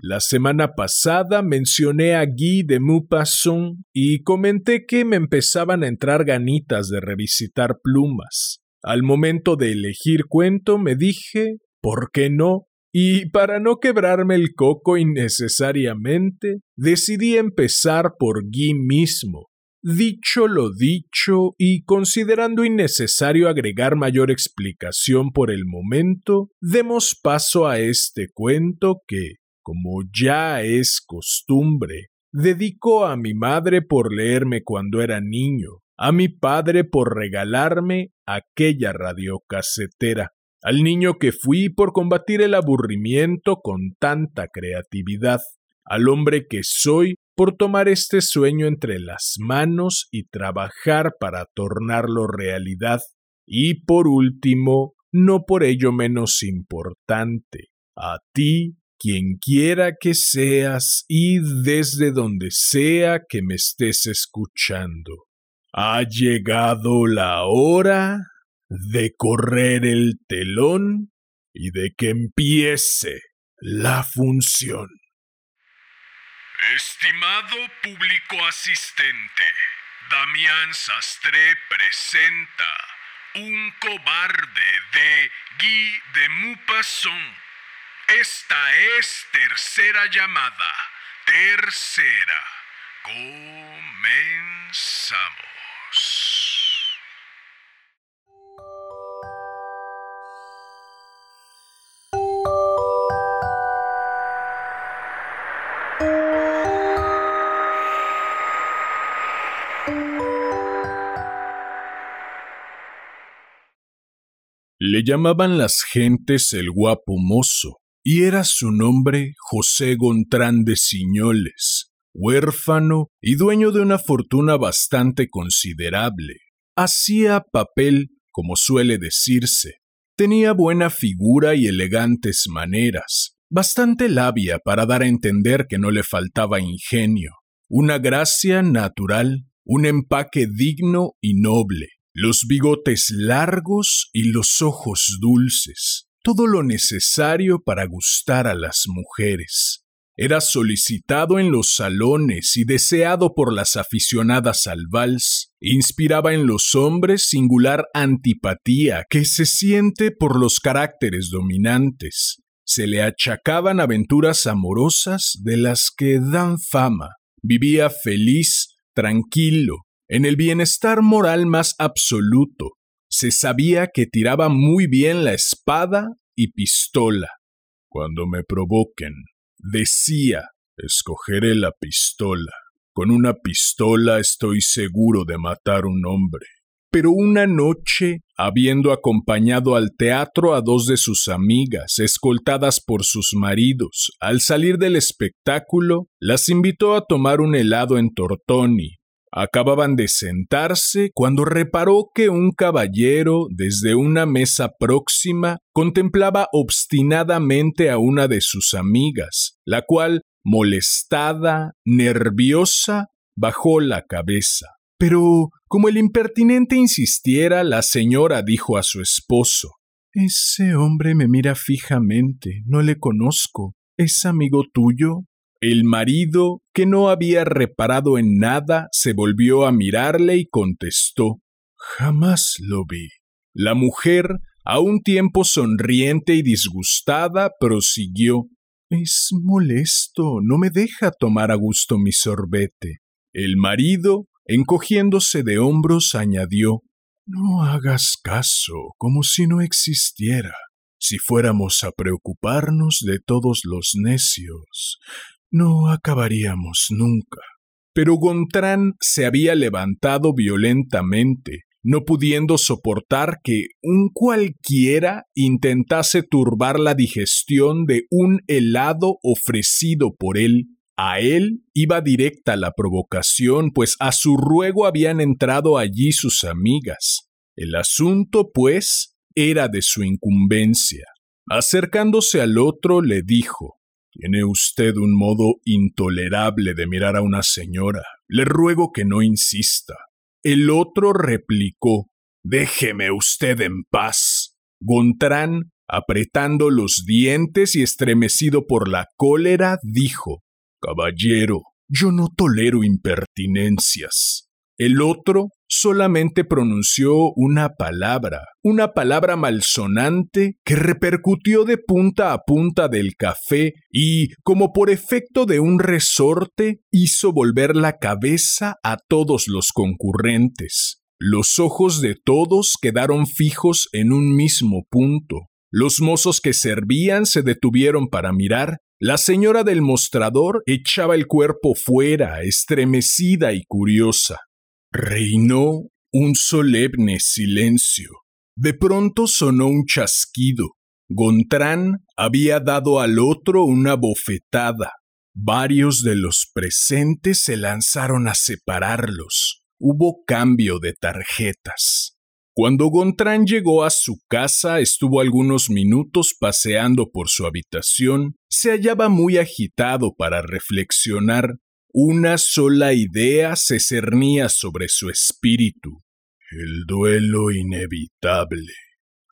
la semana pasada mencioné a Guy de Maupassant y comenté que me empezaban a entrar ganitas de revisitar plumas. Al momento de elegir cuento me dije, ¿por qué no? Y para no quebrarme el coco innecesariamente, decidí empezar por Guy mismo. Dicho lo dicho, y considerando innecesario agregar mayor explicación por el momento, demos paso a este cuento que, como ya es costumbre, dedico a mi madre por leerme cuando era niño, a mi padre por regalarme aquella radiocasetera, al niño que fui por combatir el aburrimiento con tanta creatividad, al hombre que soy por tomar este sueño entre las manos y trabajar para tornarlo realidad, y por último, no por ello menos importante, a ti quien quiera que seas y desde donde sea que me estés escuchando. Ha llegado la hora de correr el telón y de que empiece la función. Estimado público asistente, Damián Sastre presenta Un cobarde de Guy de Maupassant esta es tercera llamada. Tercera. Comenzamos. Le llamaban las gentes el guapo mozo, y era su nombre José Gontrán de Ciñoles, huérfano y dueño de una fortuna bastante considerable. Hacía papel, como suele decirse. Tenía buena figura y elegantes maneras, bastante labia para dar a entender que no le faltaba ingenio, una gracia natural, un empaque digno y noble, los bigotes largos y los ojos dulces todo lo necesario para gustar a las mujeres. Era solicitado en los salones y deseado por las aficionadas al vals. Inspiraba en los hombres singular antipatía que se siente por los caracteres dominantes. Se le achacaban aventuras amorosas de las que dan fama. Vivía feliz, tranquilo, en el bienestar moral más absoluto, se sabía que tiraba muy bien la espada y pistola. Cuando me provoquen, decía, escogeré la pistola. Con una pistola estoy seguro de matar un hombre. Pero una noche, habiendo acompañado al teatro a dos de sus amigas, escoltadas por sus maridos, al salir del espectáculo, las invitó a tomar un helado en Tortoni, Acababan de sentarse cuando reparó que un caballero desde una mesa próxima contemplaba obstinadamente a una de sus amigas, la cual, molestada, nerviosa, bajó la cabeza. Pero, como el impertinente insistiera, la señora dijo a su esposo Ese hombre me mira fijamente, no le conozco. ¿Es amigo tuyo? El marido, que no había reparado en nada, se volvió a mirarle y contestó Jamás lo vi. La mujer, a un tiempo sonriente y disgustada, prosiguió Es molesto, no me deja tomar a gusto mi sorbete. El marido, encogiéndose de hombros, añadió No hagas caso, como si no existiera. Si fuéramos a preocuparnos de todos los necios, no acabaríamos nunca. Pero Gontrán se había levantado violentamente, no pudiendo soportar que un cualquiera intentase turbar la digestión de un helado ofrecido por él. A él iba directa la provocación, pues a su ruego habían entrado allí sus amigas. El asunto, pues, era de su incumbencia. Acercándose al otro, le dijo Tiene usted un modo intolerable de mirar a una señora. Le ruego que no insista. El otro replicó Déjeme usted en paz. Gontrán, apretando los dientes y estremecido por la cólera, dijo Caballero, yo no tolero impertinencias. El otro solamente pronunció una palabra, una palabra malsonante que repercutió de punta a punta del café y, como por efecto de un resorte, hizo volver la cabeza a todos los concurrentes. Los ojos de todos quedaron fijos en un mismo punto. Los mozos que servían se detuvieron para mirar. La señora del mostrador echaba el cuerpo fuera, estremecida y curiosa. Reinó un solemne silencio. De pronto sonó un chasquido. Gontrán había dado al otro una bofetada. Varios de los presentes se lanzaron a separarlos hubo cambio de tarjetas. Cuando Gontrán llegó a su casa, estuvo algunos minutos paseando por su habitación, se hallaba muy agitado para reflexionar. Una sola idea se cernía sobre su espíritu. El duelo inevitable.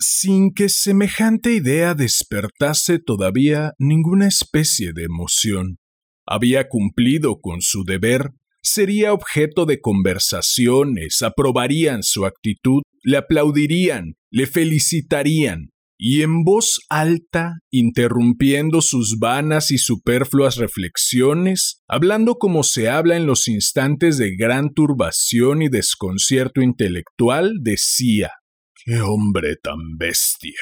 Sin que semejante idea despertase todavía ninguna especie de emoción. Había cumplido con su deber sería objeto de conversaciones, aprobarían su actitud, le aplaudirían, le felicitarían, y en voz alta, interrumpiendo sus vanas y superfluas reflexiones, hablando como se habla en los instantes de gran turbación y desconcierto intelectual, decía ¡Qué hombre tan bestia!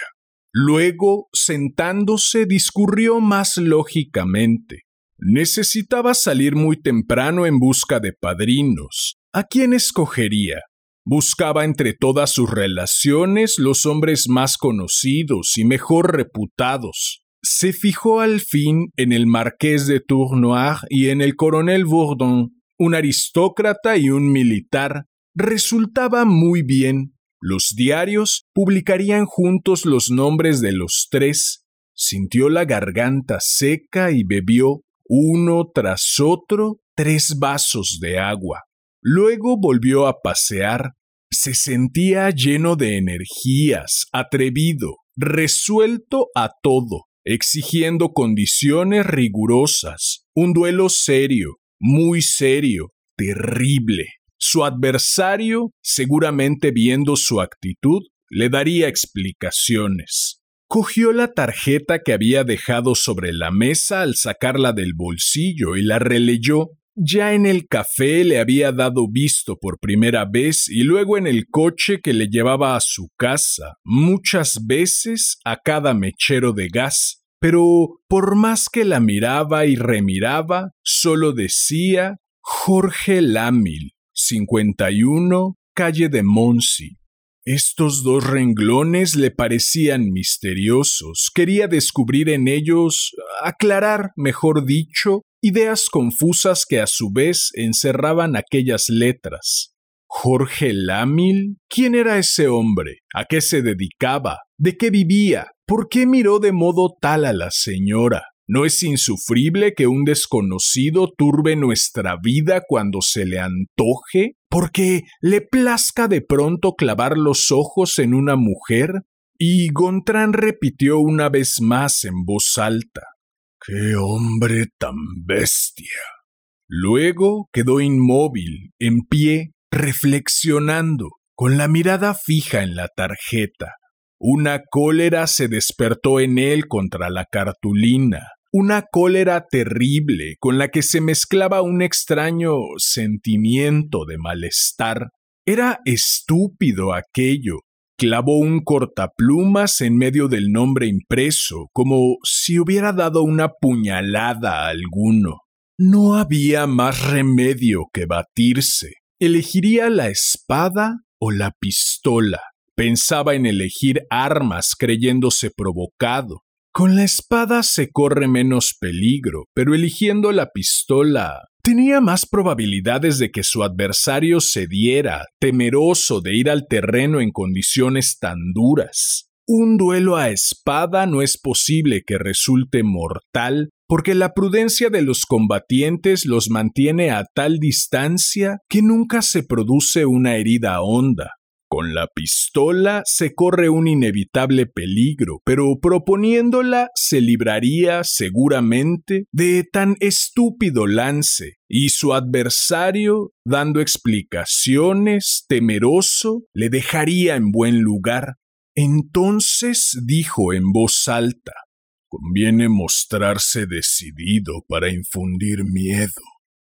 Luego, sentándose, discurrió más lógicamente. Necesitaba salir muy temprano en busca de padrinos. ¿A quién escogería? Buscaba entre todas sus relaciones los hombres más conocidos y mejor reputados. Se fijó al fin en el marqués de Tournoir y en el coronel Bourdon, un aristócrata y un militar. Resultaba muy bien. Los diarios publicarían juntos los nombres de los tres. Sintió la garganta seca y bebió uno tras otro, tres vasos de agua. Luego volvió a pasear. Se sentía lleno de energías, atrevido, resuelto a todo, exigiendo condiciones rigurosas, un duelo serio, muy serio, terrible. Su adversario, seguramente viendo su actitud, le daría explicaciones. Cogió la tarjeta que había dejado sobre la mesa al sacarla del bolsillo y la releyó. Ya en el café le había dado visto por primera vez y luego en el coche que le llevaba a su casa, muchas veces a cada mechero de gas, pero por más que la miraba y remiraba, solo decía Jorge Lámil, 51, calle de Monsi. Estos dos renglones le parecían misteriosos. Quería descubrir en ellos, aclarar, mejor dicho, ideas confusas que a su vez encerraban aquellas letras. Jorge Lámil, ¿quién era ese hombre? ¿A qué se dedicaba? ¿De qué vivía? ¿Por qué miró de modo tal a la señora? ¿No es insufrible que un desconocido turbe nuestra vida cuando se le antoje? ¿Porque le plazca de pronto clavar los ojos en una mujer? Y Gontrán repitió una vez más en voz alta. ¡Qué hombre tan bestia! Luego quedó inmóvil, en pie, reflexionando, con la mirada fija en la tarjeta. Una cólera se despertó en él contra la cartulina, una cólera terrible con la que se mezclaba un extraño sentimiento de malestar. Era estúpido aquello. Clavó un cortaplumas en medio del nombre impreso, como si hubiera dado una puñalada a alguno. No había más remedio que batirse. Elegiría la espada o la pistola. Pensaba en elegir armas creyéndose provocado. Con la espada se corre menos peligro, pero eligiendo la pistola tenía más probabilidades de que su adversario cediera, temeroso de ir al terreno en condiciones tan duras. Un duelo a espada no es posible que resulte mortal porque la prudencia de los combatientes los mantiene a tal distancia que nunca se produce una herida honda. Con la pistola se corre un inevitable peligro, pero proponiéndola se libraría seguramente de tan estúpido lance, y su adversario, dando explicaciones, temeroso, le dejaría en buen lugar. Entonces dijo en voz alta, Conviene mostrarse decidido para infundir miedo.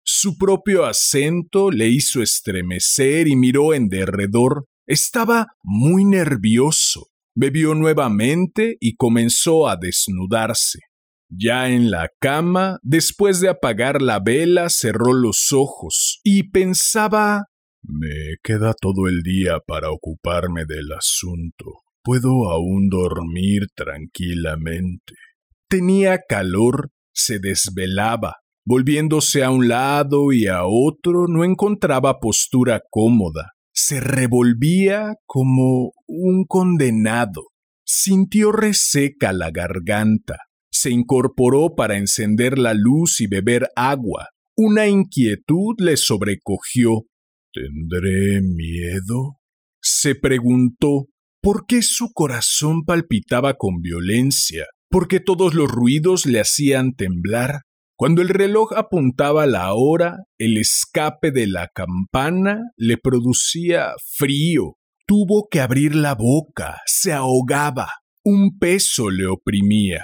Su propio acento le hizo estremecer y miró en derredor estaba muy nervioso. Bebió nuevamente y comenzó a desnudarse. Ya en la cama, después de apagar la vela, cerró los ojos y pensaba Me queda todo el día para ocuparme del asunto. Puedo aún dormir tranquilamente. Tenía calor, se desvelaba, volviéndose a un lado y a otro no encontraba postura cómoda se revolvía como un condenado. Sintió reseca la garganta. Se incorporó para encender la luz y beber agua. Una inquietud le sobrecogió. ¿Tendré miedo? Se preguntó por qué su corazón palpitaba con violencia, por qué todos los ruidos le hacían temblar, cuando el reloj apuntaba la hora, el escape de la campana le producía frío. Tuvo que abrir la boca, se ahogaba. Un peso le oprimía.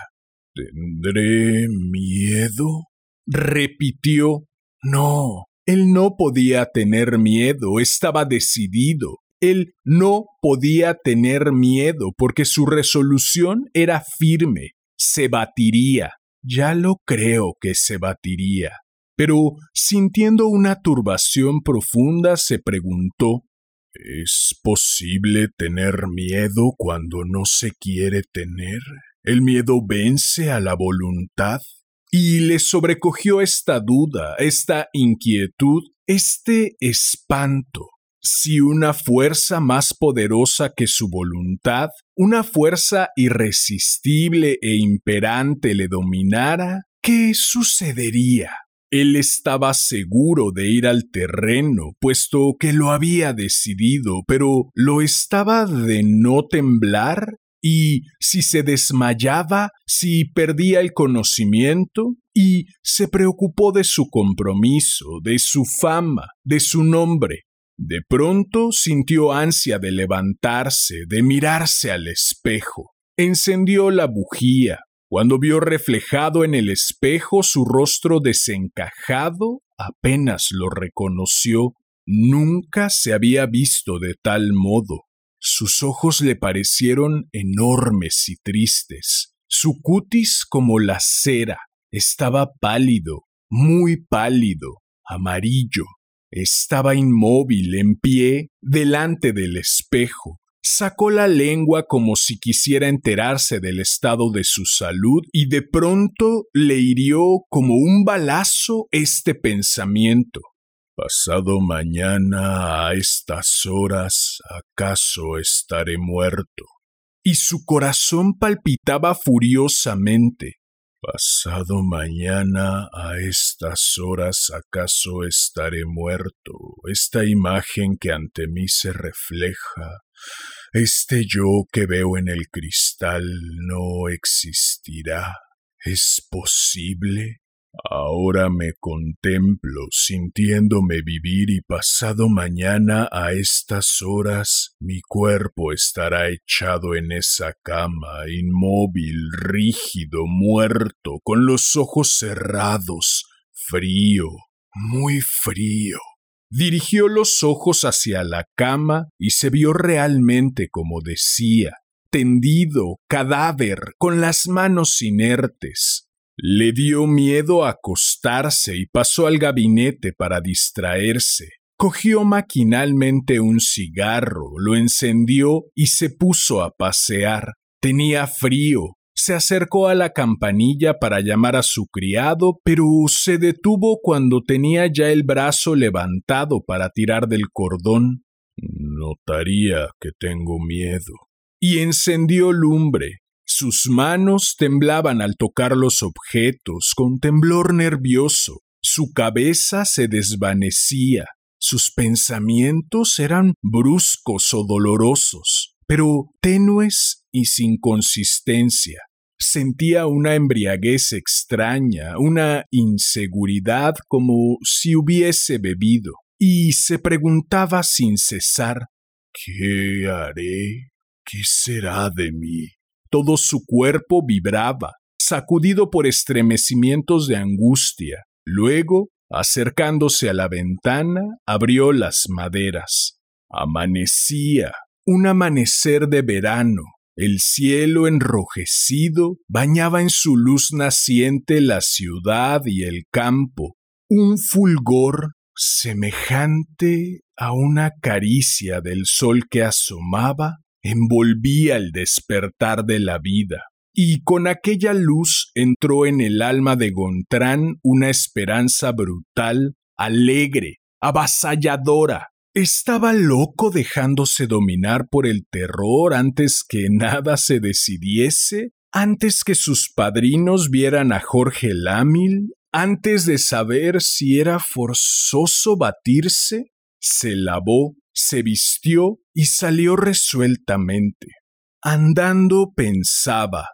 ¿Tendré miedo? repitió. No, él no podía tener miedo, estaba decidido. Él no podía tener miedo porque su resolución era firme, se batiría, ya lo creo que se batiría. Pero, sintiendo una turbación profunda, se preguntó ¿Es posible tener miedo cuando no se quiere tener? ¿El miedo vence a la voluntad? Y le sobrecogió esta duda, esta inquietud, este espanto si una fuerza más poderosa que su voluntad, una fuerza irresistible e imperante le dominara, ¿qué sucedería? Él estaba seguro de ir al terreno, puesto que lo había decidido, pero ¿lo estaba de no temblar? ¿Y si se desmayaba, si perdía el conocimiento? Y se preocupó de su compromiso, de su fama, de su nombre, de pronto sintió ansia de levantarse, de mirarse al espejo. Encendió la bujía. Cuando vio reflejado en el espejo su rostro desencajado, apenas lo reconoció. Nunca se había visto de tal modo. Sus ojos le parecieron enormes y tristes. Su cutis como la cera. Estaba pálido, muy pálido, amarillo. Estaba inmóvil, en pie, delante del espejo. Sacó la lengua como si quisiera enterarse del estado de su salud y de pronto le hirió como un balazo este pensamiento. Pasado mañana a estas horas acaso estaré muerto. Y su corazón palpitaba furiosamente. Pasado mañana a estas horas acaso estaré muerto. Esta imagen que ante mí se refleja, este yo que veo en el cristal no existirá. ¿Es posible? Ahora me contemplo sintiéndome vivir y pasado mañana a estas horas mi cuerpo estará echado en esa cama, inmóvil, rígido, muerto, con los ojos cerrados, frío, muy frío. Dirigió los ojos hacia la cama y se vio realmente como decía, tendido, cadáver, con las manos inertes, le dio miedo acostarse y pasó al gabinete para distraerse. Cogió maquinalmente un cigarro, lo encendió y se puso a pasear. Tenía frío, se acercó a la campanilla para llamar a su criado, pero se detuvo cuando tenía ya el brazo levantado para tirar del cordón. Notaría que tengo miedo. Y encendió lumbre. Sus manos temblaban al tocar los objetos con temblor nervioso. Su cabeza se desvanecía. Sus pensamientos eran bruscos o dolorosos, pero tenues y sin consistencia. Sentía una embriaguez extraña, una inseguridad como si hubiese bebido, y se preguntaba sin cesar ¿Qué haré? ¿Qué será de mí? Todo su cuerpo vibraba, sacudido por estremecimientos de angustia. Luego, acercándose a la ventana, abrió las maderas. Amanecía, un amanecer de verano. El cielo enrojecido bañaba en su luz naciente la ciudad y el campo, un fulgor semejante a una caricia del sol que asomaba envolvía el despertar de la vida, y con aquella luz entró en el alma de Gontrán una esperanza brutal, alegre, avasalladora. Estaba loco dejándose dominar por el terror antes que nada se decidiese, antes que sus padrinos vieran a Jorge Lámil, antes de saber si era forzoso batirse, se lavó se vistió y salió resueltamente. Andando pensaba,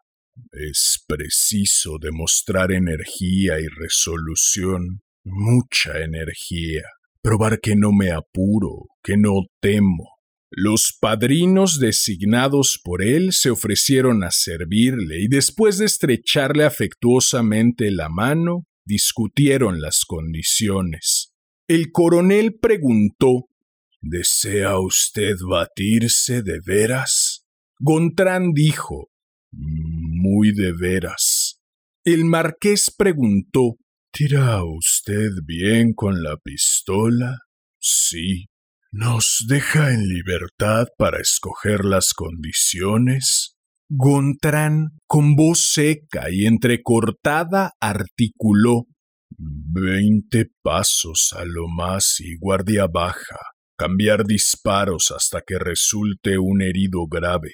es preciso demostrar energía y resolución, mucha energía, probar que no me apuro, que no temo. Los padrinos designados por él se ofrecieron a servirle y después de estrecharle afectuosamente la mano, discutieron las condiciones. El coronel preguntó ¿Desea usted batirse de veras? Gontrán dijo, Muy de veras. El marqués preguntó, ¿Tira usted bien con la pistola? Sí. ¿Nos deja en libertad para escoger las condiciones? Gontrán, con voz seca y entrecortada, articuló Veinte pasos a lo más y guardia baja cambiar disparos hasta que resulte un herido grave.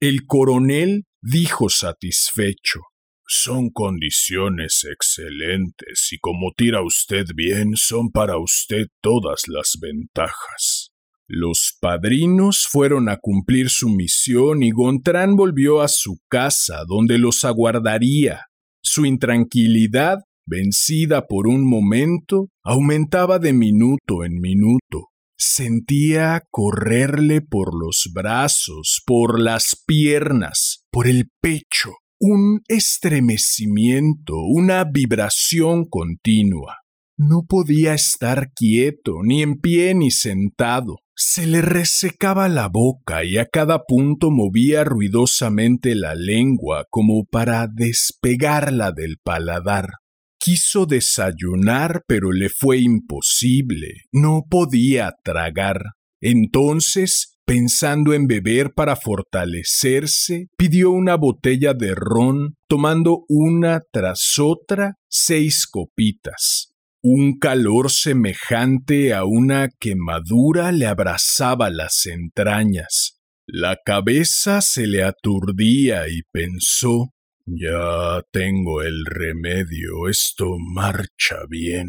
El coronel dijo satisfecho Son condiciones excelentes y como tira usted bien son para usted todas las ventajas. Los padrinos fueron a cumplir su misión y Gontrán volvió a su casa donde los aguardaría. Su intranquilidad, vencida por un momento, aumentaba de minuto en minuto. Sentía correrle por los brazos, por las piernas, por el pecho, un estremecimiento, una vibración continua. No podía estar quieto, ni en pie ni sentado. Se le resecaba la boca y a cada punto movía ruidosamente la lengua como para despegarla del paladar. Quiso desayunar, pero le fue imposible. No podía tragar. Entonces, pensando en beber para fortalecerse, pidió una botella de ron, tomando una tras otra seis copitas. Un calor semejante a una quemadura le abrazaba las entrañas. La cabeza se le aturdía y pensó ya tengo el remedio, esto marcha bien.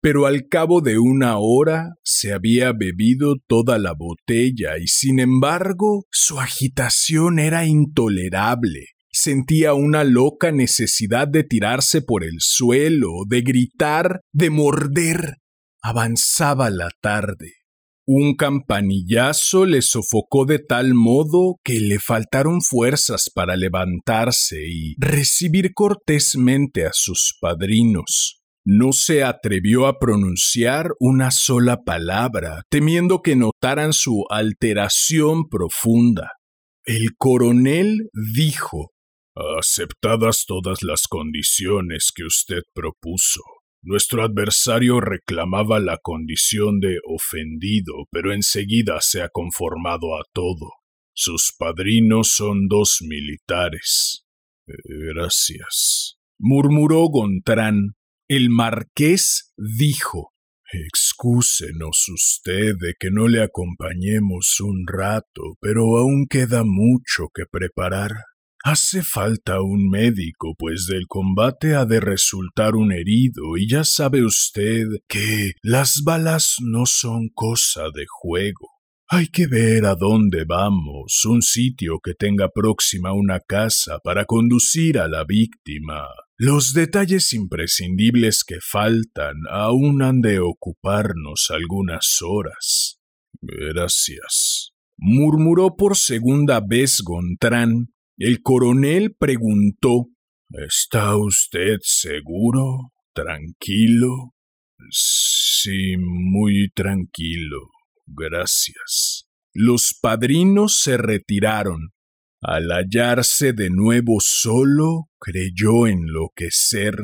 Pero al cabo de una hora se había bebido toda la botella y sin embargo su agitación era intolerable. Sentía una loca necesidad de tirarse por el suelo, de gritar, de morder. Avanzaba la tarde. Un campanillazo le sofocó de tal modo que le faltaron fuerzas para levantarse y recibir cortésmente a sus padrinos. No se atrevió a pronunciar una sola palabra, temiendo que notaran su alteración profunda. El coronel dijo Aceptadas todas las condiciones que usted propuso, nuestro adversario reclamaba la condición de ofendido, pero enseguida se ha conformado a todo. Sus padrinos son dos militares. Gracias, murmuró Gontrán. El marqués dijo Excúsenos usted de que no le acompañemos un rato, pero aún queda mucho que preparar. Hace falta un médico, pues del combate ha de resultar un herido, y ya sabe usted que las balas no son cosa de juego. Hay que ver a dónde vamos, un sitio que tenga próxima una casa para conducir a la víctima. Los detalles imprescindibles que faltan aún han de ocuparnos algunas horas. Gracias. murmuró por segunda vez Gontrán. El coronel preguntó ¿Está usted seguro? ¿Tranquilo? Sí, muy tranquilo. Gracias. Los padrinos se retiraron. Al hallarse de nuevo solo, creyó enloquecer.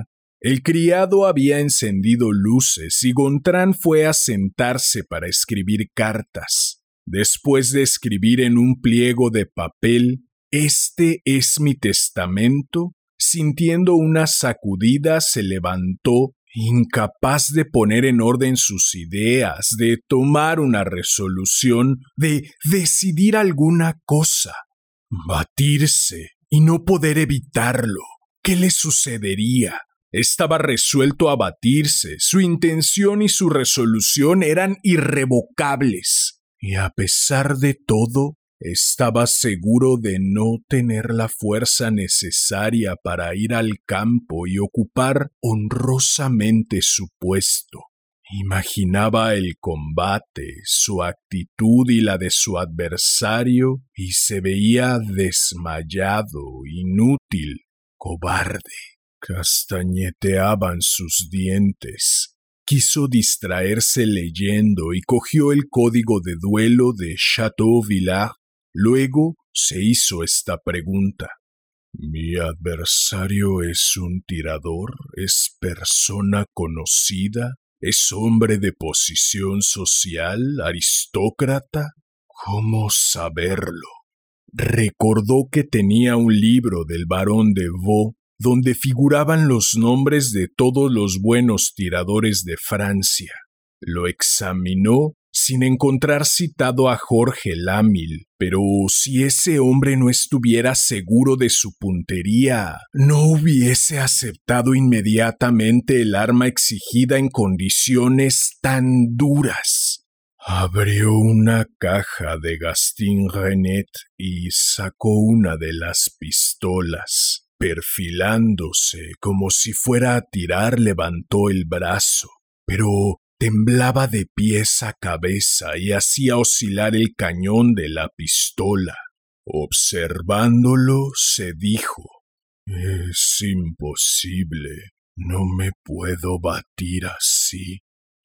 El criado había encendido luces y Gontrán fue a sentarse para escribir cartas. Después de escribir en un pliego de papel, Este es mi testamento, sintiendo una sacudida se levantó incapaz de poner en orden sus ideas, de tomar una resolución, de decidir alguna cosa, batirse y no poder evitarlo. ¿Qué le sucedería? Estaba resuelto a batirse, su intención y su resolución eran irrevocables, y a pesar de todo, estaba seguro de no tener la fuerza necesaria para ir al campo y ocupar honrosamente su puesto. Imaginaba el combate, su actitud y la de su adversario, y se veía desmayado, inútil, cobarde. Castañeteaban sus dientes, quiso distraerse leyendo y cogió el código de duelo de Chateau Luego se hizo esta pregunta. ¿Mi adversario es un tirador? ¿Es persona conocida? ¿Es hombre de posición social? ¿Aristócrata? ¿Cómo saberlo? Recordó que tenía un libro del barón de Vaux donde figuraban los nombres de todos los buenos tiradores de Francia. Lo examinó sin encontrar citado a Jorge Lámil, pero si ese hombre no estuviera seguro de su puntería, no hubiese aceptado inmediatamente el arma exigida en condiciones tan duras. Abrió una caja de Gastin Renet y sacó una de las pistolas. Perfilándose como si fuera a tirar, levantó el brazo, pero Temblaba de pies a cabeza y hacía oscilar el cañón de la pistola. Observándolo, se dijo Es imposible. No me puedo batir así.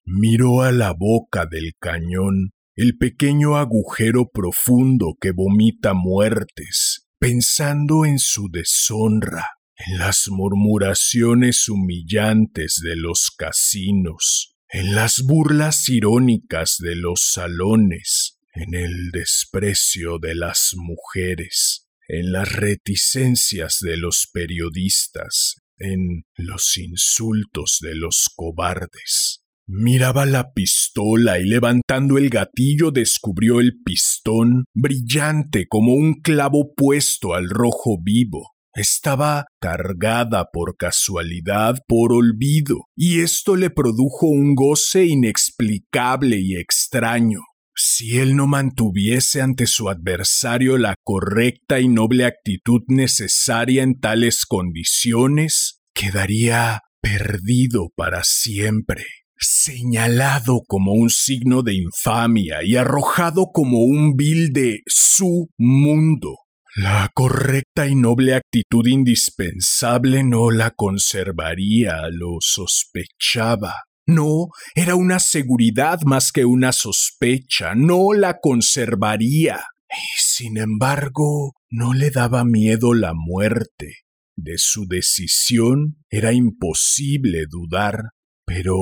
Miró a la boca del cañón, el pequeño agujero profundo que vomita muertes, pensando en su deshonra, en las murmuraciones humillantes de los casinos, en las burlas irónicas de los salones, en el desprecio de las mujeres, en las reticencias de los periodistas, en los insultos de los cobardes. Miraba la pistola y levantando el gatillo descubrió el pistón brillante como un clavo puesto al rojo vivo. Estaba cargada por casualidad, por olvido, y esto le produjo un goce inexplicable y extraño. Si él no mantuviese ante su adversario la correcta y noble actitud necesaria en tales condiciones, quedaría perdido para siempre, señalado como un signo de infamia y arrojado como un vil de su mundo. La correcta y noble actitud indispensable no la conservaría, lo sospechaba. No, era una seguridad más que una sospecha, no la conservaría. Y sin embargo, no le daba miedo la muerte. De su decisión era imposible dudar, pero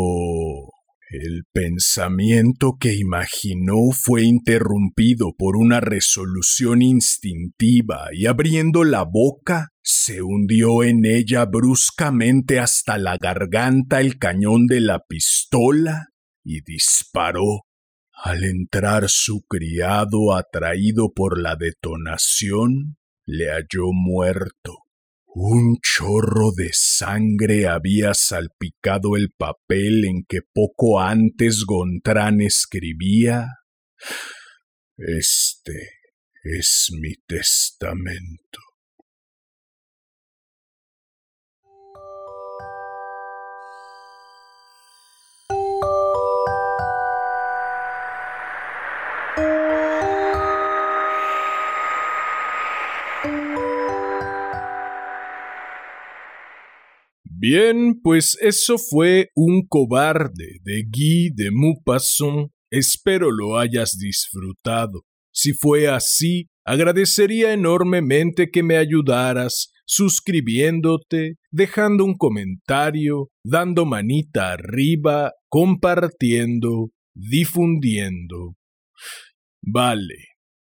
El pensamiento que imaginó fue interrumpido por una resolución instintiva y abriendo la boca se hundió en ella bruscamente hasta la garganta el cañón de la pistola y disparó. Al entrar su criado atraído por la detonación, le halló muerto. Un chorro de sangre había salpicado el papel en que poco antes Gontrán escribía Este es mi testamento. Bien, pues eso fue Un cobarde de Guy de Maupassant. Espero lo hayas disfrutado. Si fue así, agradecería enormemente que me ayudaras suscribiéndote, dejando un comentario, dando manita arriba, compartiendo, difundiendo. Vale,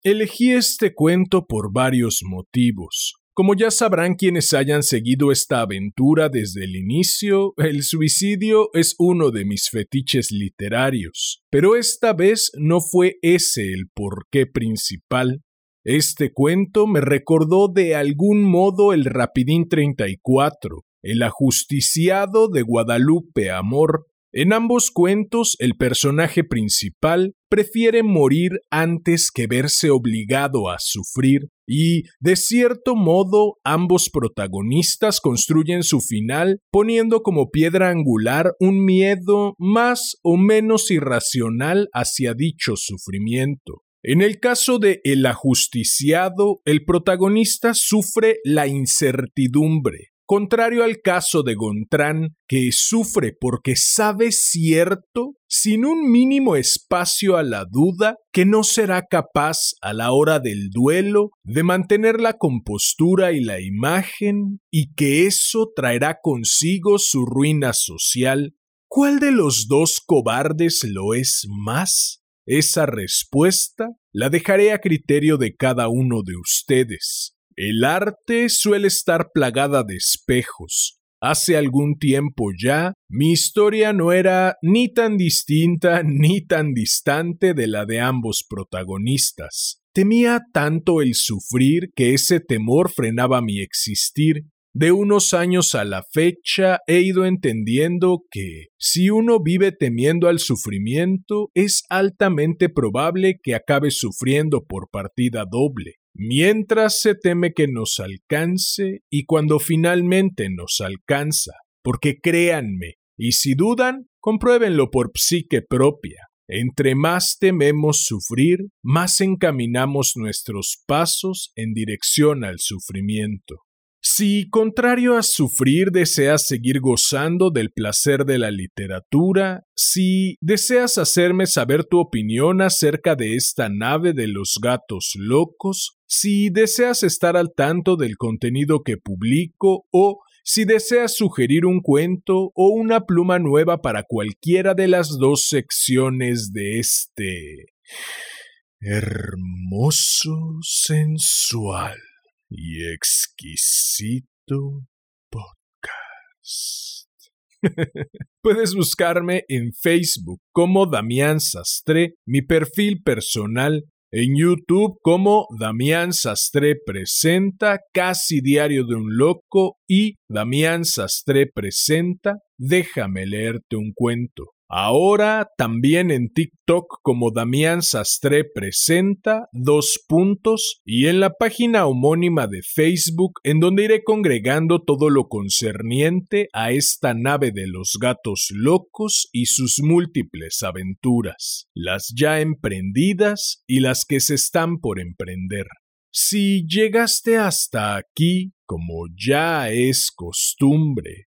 elegí este cuento por varios motivos. Como ya sabrán quienes hayan seguido esta aventura desde el inicio, el suicidio es uno de mis fetiches literarios, pero esta vez no fue ese el porqué principal. Este cuento me recordó de algún modo el Rapidín 34, el ajusticiado de Guadalupe Amor, en ambos cuentos, el personaje principal prefiere morir antes que verse obligado a sufrir y, de cierto modo, ambos protagonistas construyen su final poniendo como piedra angular un miedo más o menos irracional hacia dicho sufrimiento. En el caso de El ajusticiado, el protagonista sufre la incertidumbre, Contrario al caso de Gontrán, que sufre porque sabe cierto, sin un mínimo espacio a la duda, que no será capaz a la hora del duelo de mantener la compostura y la imagen, y que eso traerá consigo su ruina social, ¿cuál de los dos cobardes lo es más? Esa respuesta la dejaré a criterio de cada uno de ustedes. El arte suele estar plagada de espejos. Hace algún tiempo ya, mi historia no era ni tan distinta ni tan distante de la de ambos protagonistas. Temía tanto el sufrir que ese temor frenaba mi existir. De unos años a la fecha he ido entendiendo que si uno vive temiendo al sufrimiento, es altamente probable que acabe sufriendo por partida doble mientras se teme que nos alcance y cuando finalmente nos alcanza, porque créanme, y si dudan, compruébenlo por psique propia. Entre más tememos sufrir, más encaminamos nuestros pasos en dirección al sufrimiento. Si, contrario a sufrir, deseas seguir gozando del placer de la literatura, si deseas hacerme saber tu opinión acerca de esta nave de los gatos locos, si deseas estar al tanto del contenido que publico o si deseas sugerir un cuento o una pluma nueva para cualquiera de las dos secciones de este hermoso, sensual y exquisito podcast. Puedes buscarme en Facebook como Damián Sastre, mi perfil personal en YouTube como Damián Sastre presenta Casi Diario de un Loco y Damián Sastre presenta Déjame leerte un cuento. Ahora también en TikTok como Damián Sastre presenta dos puntos y en la página homónima de Facebook en donde iré congregando todo lo concerniente a esta nave de los gatos locos y sus múltiples aventuras, las ya emprendidas y las que se están por emprender. Si llegaste hasta aquí, como ya es costumbre,